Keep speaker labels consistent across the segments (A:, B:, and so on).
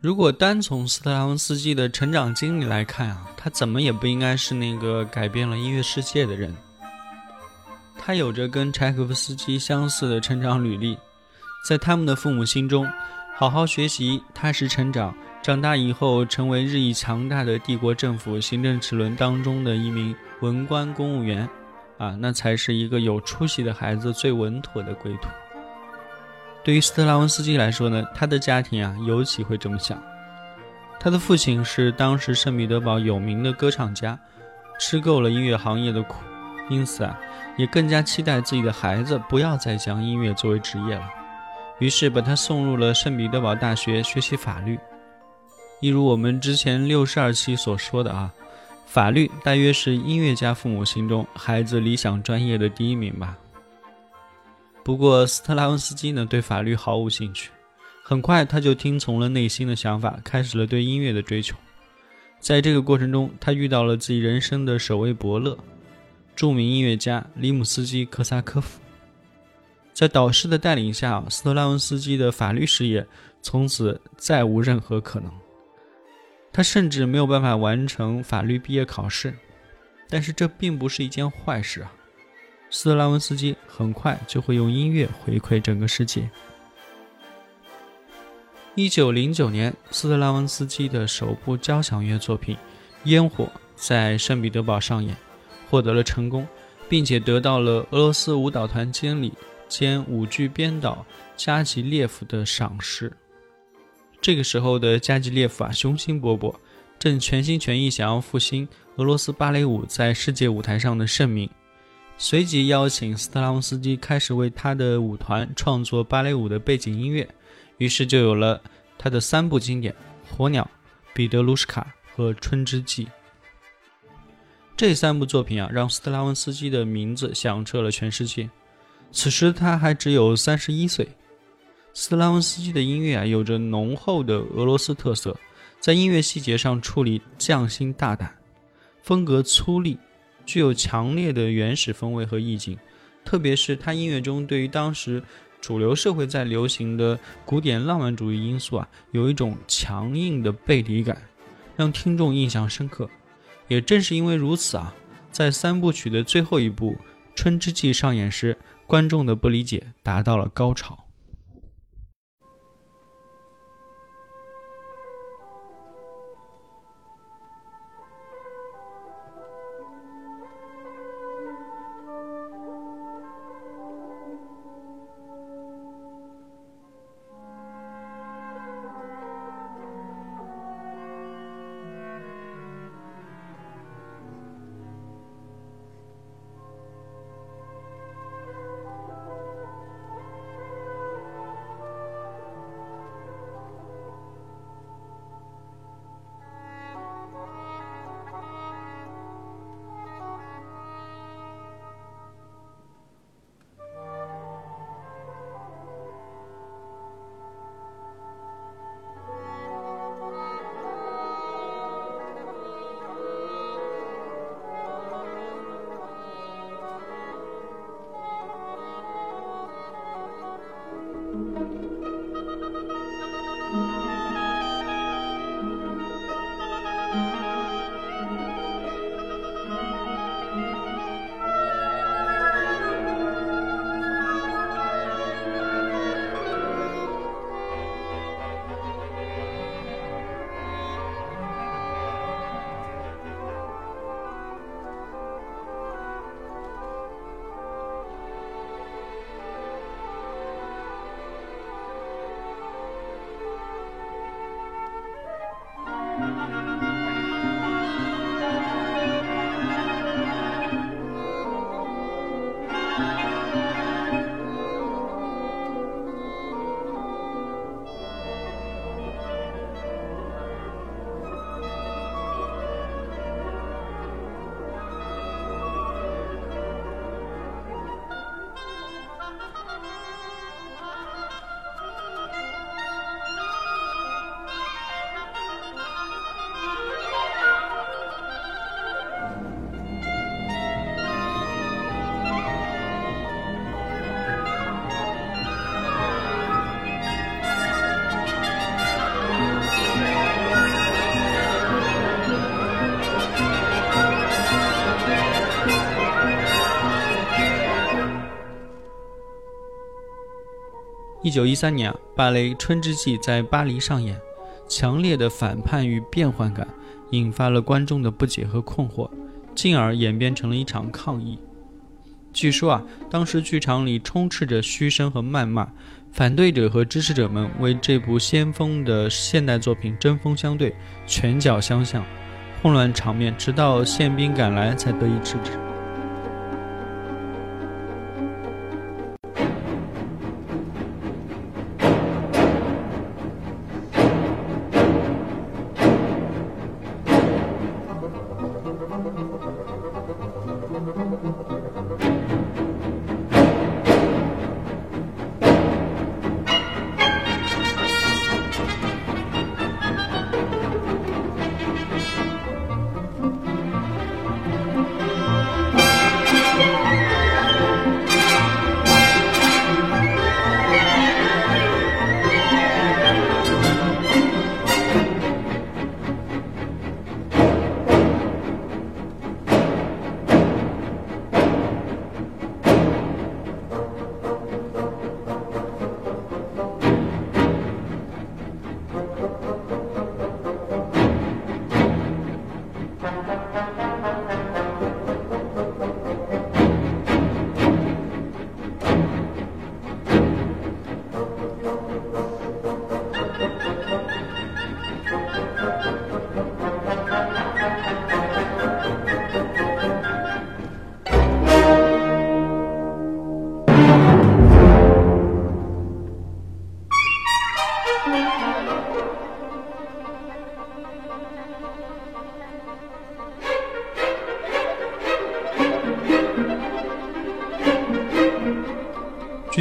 A: 如果单从斯特拉文斯基的成长经历来看啊，他怎么也不应该是那个改变了音乐世界的人。他有着跟柴可夫斯基相似的成长履历，在他们的父母心中，好好学习、踏实成长，长大以后成为日益强大的帝国政府行政齿轮当中的一名文官公务员，啊，那才是一个有出息的孩子最稳妥的归途。对于斯特拉文斯基来说呢，他的家庭啊尤其会这么想。他的父亲是当时圣彼得堡有名的歌唱家，吃够了音乐行业的苦，因此啊，也更加期待自己的孩子不要再将音乐作为职业了。于是把他送入了圣彼得堡大学学习法律。一如我们之前六十二期所说的啊，法律大约是音乐家父母心中孩子理想专业的第一名吧。不过，斯特拉文斯基呢，对法律毫无兴趣。很快，他就听从了内心的想法，开始了对音乐的追求。在这个过程中，他遇到了自己人生的首位伯乐，著名音乐家里姆斯基科萨科夫。在导师的带领下，斯特拉文斯基的法律事业从此再无任何可能。他甚至没有办法完成法律毕业考试，但是这并不是一件坏事啊。斯特拉文斯基很快就会用音乐回馈整个世界。一九零九年，斯特拉文斯基的首部交响乐作品《烟火》在圣彼得堡上演，获得了成功，并且得到了俄罗斯舞蹈团经理兼舞剧编导加吉列夫的赏识。这个时候的加吉列夫啊，雄心勃勃，正全心全意想要复兴俄罗斯芭蕾舞在世界舞台上的盛名。随即邀请斯特拉文斯基开始为他的舞团创作芭蕾舞的背景音乐，于是就有了他的三部经典《火鸟》《彼得卢什卡》和《春之祭》。这三部作品啊，让斯特拉文斯基的名字响彻了全世界。此时他还只有三十一岁。斯特拉文斯基的音乐啊，有着浓厚的俄罗斯特色，在音乐细节上处理匠心大胆，风格粗粝。具有强烈的原始风味和意境。特别是他音乐中对于当时主流社会在流行的古典浪漫主义因素啊，有一种强硬的背离感，让听众印象深刻。也正是因为如此啊，在三部曲的最后一部《春之祭》上演时，观众的不理解达到了高潮。一九一三年啊，芭蕾《春之祭》在巴黎上演，强烈的反叛与变换感引发了观众的不解和困惑，进而演变成了一场抗议。据说啊，当时剧场里充斥着嘘声和谩骂，反对者和支持者们为这部先锋的现代作品针锋相对，拳脚相向，混乱场面直到宪兵赶来才得以制止。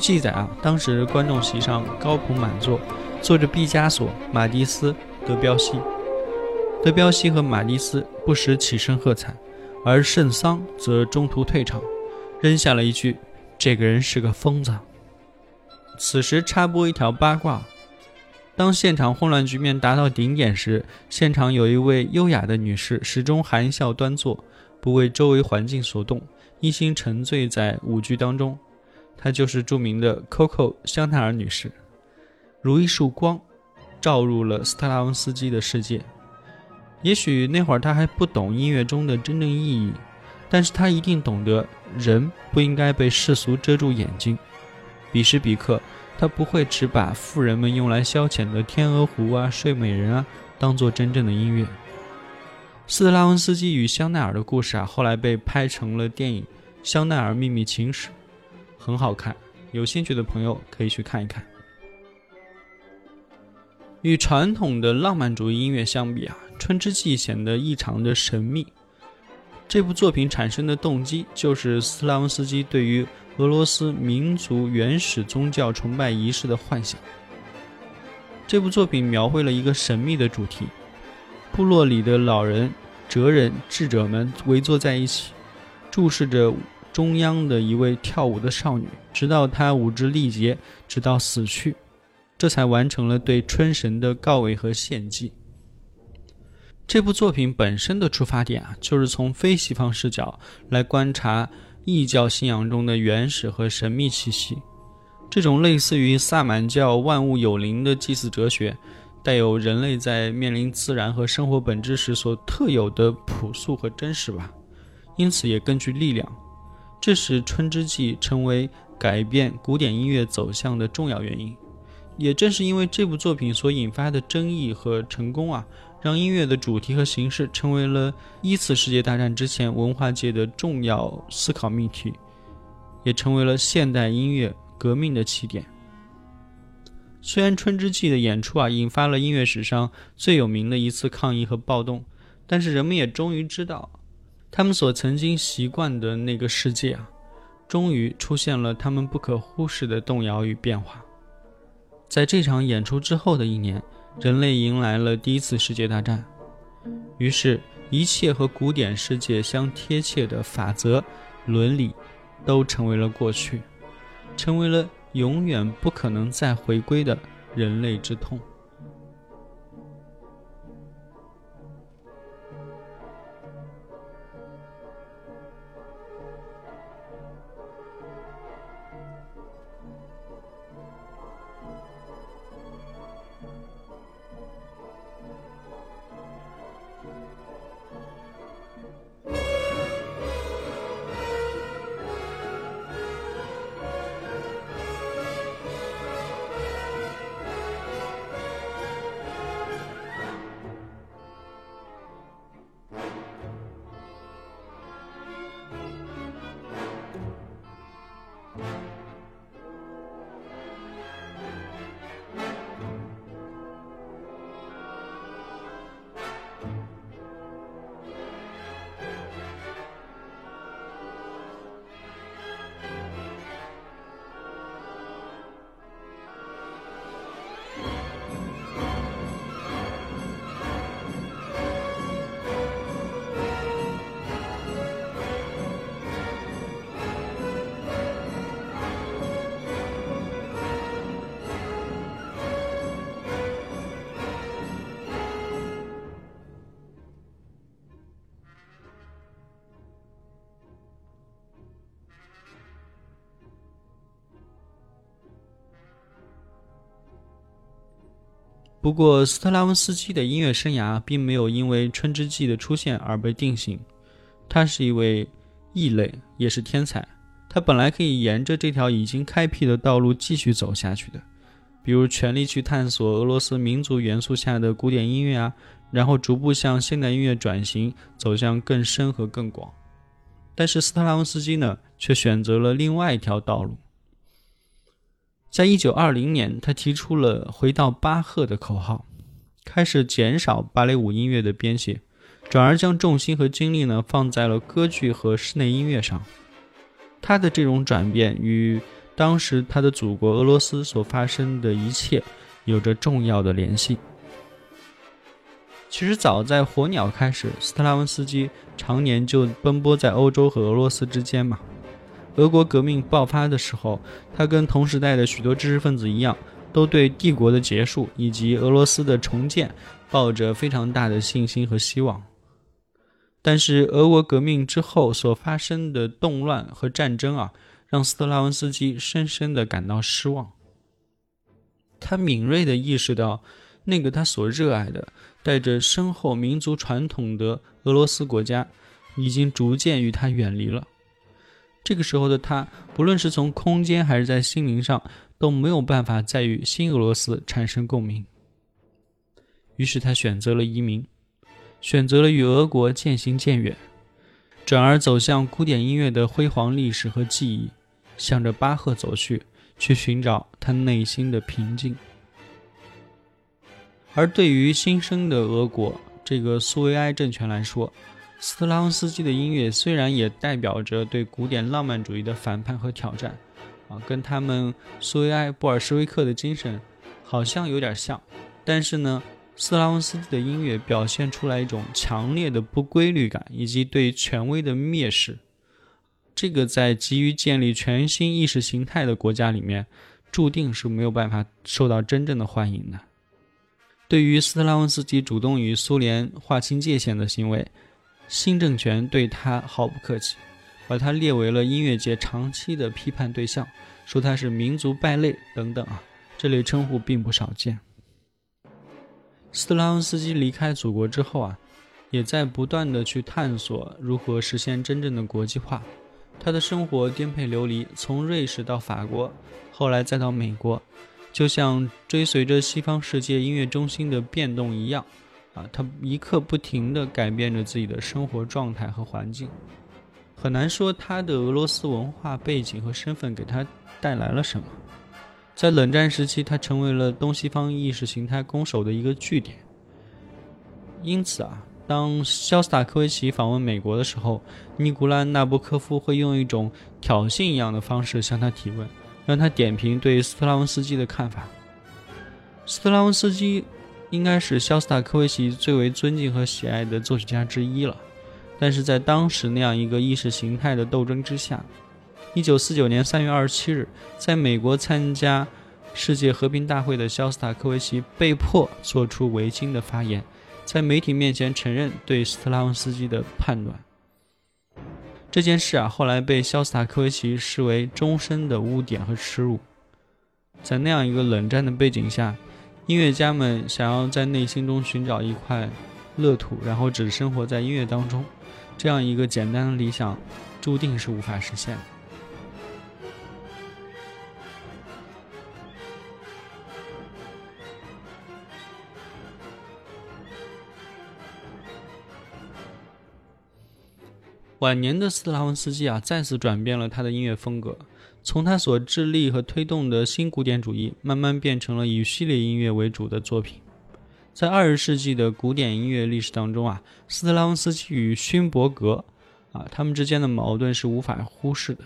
A: 记载啊，当时观众席上高朋满座，坐着毕加索、马蒂斯、德彪西。德彪西和马蒂斯不时起身喝彩，而圣桑则中途退场，扔下了一句：“这个人是个疯子。”此时插播一条八卦：当现场混乱局面达到顶点时，现场有一位优雅的女士，始终含笑端坐，不为周围环境所动，一心沉醉在舞剧当中。她就是著名的 Coco 香奈儿女士，如一束光，照入了斯特拉文斯基的世界。也许那会儿他还不懂音乐中的真正意义，但是他一定懂得人不应该被世俗遮住眼睛。彼时彼刻，他不会只把富人们用来消遣的《天鹅湖》啊、《睡美人》啊当做真正的音乐。斯特拉文斯基与香奈儿的故事啊，后来被拍成了电影《香奈儿秘密情史》，很好看，有兴趣的朋友可以去看一看。与传统的浪漫主义音乐相比啊。《春之祭》显得异常的神秘。这部作品产生的动机就是斯拉文斯基对于俄罗斯民族原始宗教崇拜仪式的幻想。这部作品描绘了一个神秘的主题：部落里的老人、哲人、智者们围坐在一起，注视着中央的一位跳舞的少女，直到她舞之力竭，直到死去，这才完成了对春神的告慰和献祭。这部作品本身的出发点啊，就是从非西方视角来观察异教信仰中的原始和神秘气息。这种类似于萨满教万物有灵的祭祀哲学，带有人类在面临自然和生活本质时所特有的朴素和真实吧。因此也更具力量。这使《春之祭》成为改变古典音乐走向的重要原因。也正是因为这部作品所引发的争议和成功啊。让音乐的主题和形式成为了一次世界大战之前文化界的重要思考命题，也成为了现代音乐革命的起点。虽然《春之祭》的演出啊引发了音乐史上最有名的一次抗议和暴动，但是人们也终于知道，他们所曾经习惯的那个世界啊，终于出现了他们不可忽视的动摇与变化。在这场演出之后的一年。人类迎来了第一次世界大战，于是，一切和古典世界相贴切的法则、伦理，都成为了过去，成为了永远不可能再回归的人类之痛。不过，斯特拉文斯基的音乐生涯并没有因为《春之祭》的出现而被定型。他是一位异类，也是天才。他本来可以沿着这条已经开辟的道路继续走下去的，比如全力去探索俄罗斯民族元素下的古典音乐啊，然后逐步向现代音乐转型，走向更深和更广。但是斯特拉文斯基呢，却选择了另外一条道路。在一九二零年，他提出了“回到巴赫”的口号，开始减少芭蕾舞音乐的编写，转而将重心和精力呢放在了歌剧和室内音乐上。他的这种转变与当时他的祖国俄罗斯所发生的一切有着重要的联系。其实早在《火鸟》开始，斯特拉文斯基常年就奔波在欧洲和俄罗斯之间嘛。俄国革命爆发的时候，他跟同时代的许多知识分子一样，都对帝国的结束以及俄罗斯的重建抱着非常大的信心和希望。但是，俄国革命之后所发生的动乱和战争啊，让斯特拉文斯基深深的感到失望。他敏锐地意识到，那个他所热爱的、带着深厚民族传统的俄罗斯国家，已经逐渐与他远离了。这个时候的他，不论是从空间还是在心灵上，都没有办法再与新俄罗斯产生共鸣。于是他选择了移民。选择了与俄国渐行渐远，转而走向古典音乐的辉煌历史和记忆，向着巴赫走去，去寻找他内心的平静。而对于新生的俄国这个苏维埃政权来说，斯特拉文斯基的音乐虽然也代表着对古典浪漫主义的反叛和挑战，啊，跟他们苏维埃、布尔什维克的精神好像有点像，但是呢。斯特拉文斯基的音乐表现出来一种强烈的不规律感，以及对权威的蔑视。这个在急于建立全新意识形态的国家里面，注定是没有办法受到真正的欢迎的。对于斯特拉文斯基主动与苏联划清界限的行为，新政权对他毫不客气，把他列为了音乐界长期的批判对象，说他是民族败类等等啊，这类称呼并不少见。斯特拉文斯基离开祖国之后啊，也在不断的去探索如何实现真正的国际化。他的生活颠沛流离，从瑞士到法国，后来再到美国，就像追随着西方世界音乐中心的变动一样，啊，他一刻不停地改变着自己的生活状态和环境。很难说他的俄罗斯文化背景和身份给他带来了什么。在冷战时期，他成为了东西方意识形态攻守的一个据点。因此啊，当肖斯塔科维奇访问美国的时候，尼古拉·纳博科夫会用一种挑衅一样的方式向他提问，让他点评对斯特拉文斯基的看法。斯特拉文斯基应该是肖斯塔科维奇最为尊敬和喜爱的作曲家之一了，但是在当时那样一个意识形态的斗争之下。一九四九年三月二十七日，在美国参加世界和平大会的肖斯塔科维奇被迫做出违心的发言，在媒体面前承认对斯特拉文斯基的判断。这件事啊，后来被肖斯塔科维奇视为终身的污点和耻辱。在那样一个冷战的背景下，音乐家们想要在内心中寻找一块乐土，然后只生活在音乐当中，这样一个简单的理想，注定是无法实现的。晚年的斯特拉文斯基啊，再次转变了他的音乐风格，从他所致力和推动的新古典主义，慢慢变成了以序列音乐为主的作品。在二十世纪的古典音乐历史当中啊，斯特拉文斯基与勋伯格啊，他们之间的矛盾是无法忽视的。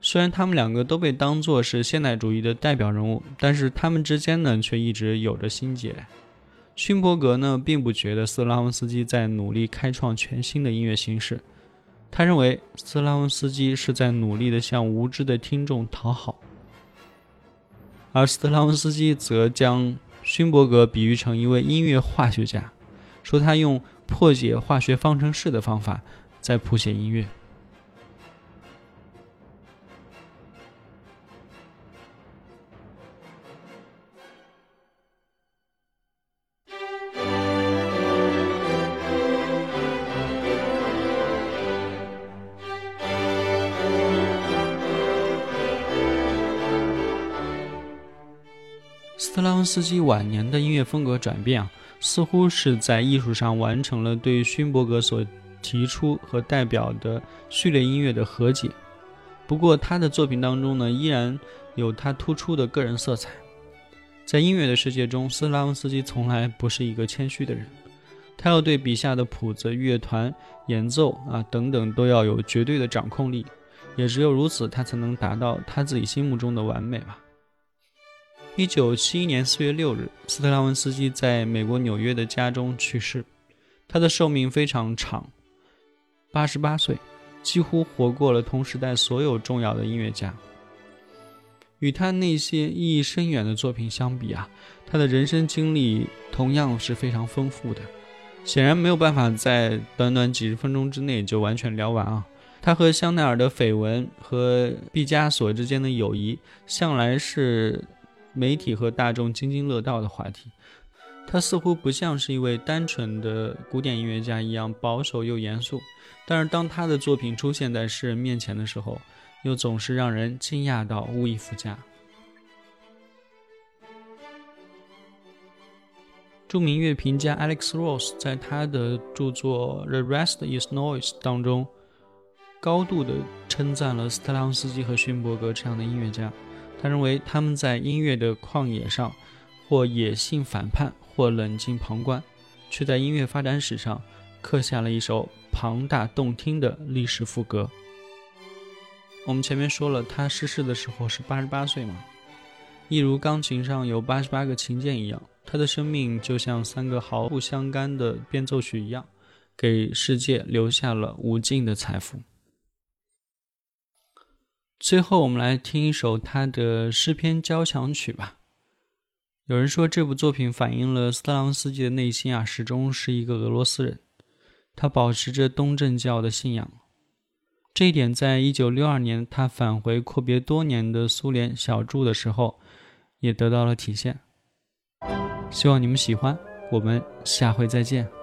A: 虽然他们两个都被当作是现代主义的代表人物，但是他们之间呢，却一直有着心结。勋伯格呢，并不觉得斯特拉文斯基在努力开创全新的音乐形式，他认为斯特拉文斯基是在努力的向无知的听众讨好，而斯特拉文斯基则将勋伯格比喻成一位音乐化学家，说他用破解化学方程式的方法在谱写音乐。斯基晚年的音乐风格转变啊，似乎是在艺术上完成了对勋伯格所提出和代表的序列音乐的和解。不过，他的作品当中呢，依然有他突出的个人色彩。在音乐的世界中，斯拉文斯基从来不是一个谦虚的人，他要对笔下的谱子、乐团、演奏啊等等都要有绝对的掌控力，也只有如此，他才能达到他自己心目中的完美吧。一九七一年四月六日，斯特拉文斯基在美国纽约的家中去世。他的寿命非常长，八十八岁，几乎活过了同时代所有重要的音乐家。与他那些意义深远的作品相比啊，他的人生经历同样是非常丰富的。显然没有办法在短短几十分钟之内就完全聊完啊。他和香奈儿的绯闻和毕加索之间的友谊，向来是。媒体和大众津津乐道的话题，他似乎不像是一位单纯的古典音乐家一样保守又严肃，但是当他的作品出现在世人面前的时候，又总是让人惊讶到无以复加。著名乐评家 Alex Ross 在他的著作《The Rest Is Noise》当中，高度的称赞了斯特拉文斯基和勋伯格这样的音乐家。他认为他们在音乐的旷野上，或野性反叛，或冷静旁观，却在音乐发展史上刻下了一首庞大动听的历史赋格。我们前面说了，他逝世的时候是八十八岁嘛，一如钢琴上有八十八个琴键一样，他的生命就像三个毫不相干的变奏曲一样，给世界留下了无尽的财富。最后，我们来听一首他的诗篇交响曲吧。有人说，这部作品反映了斯特朗斯基的内心啊，始终是一个俄罗斯人，他保持着东正教的信仰。这一点，在一九六二年他返回阔别多年的苏联小住的时候，也得到了体现。希望你们喜欢，我们下回再见。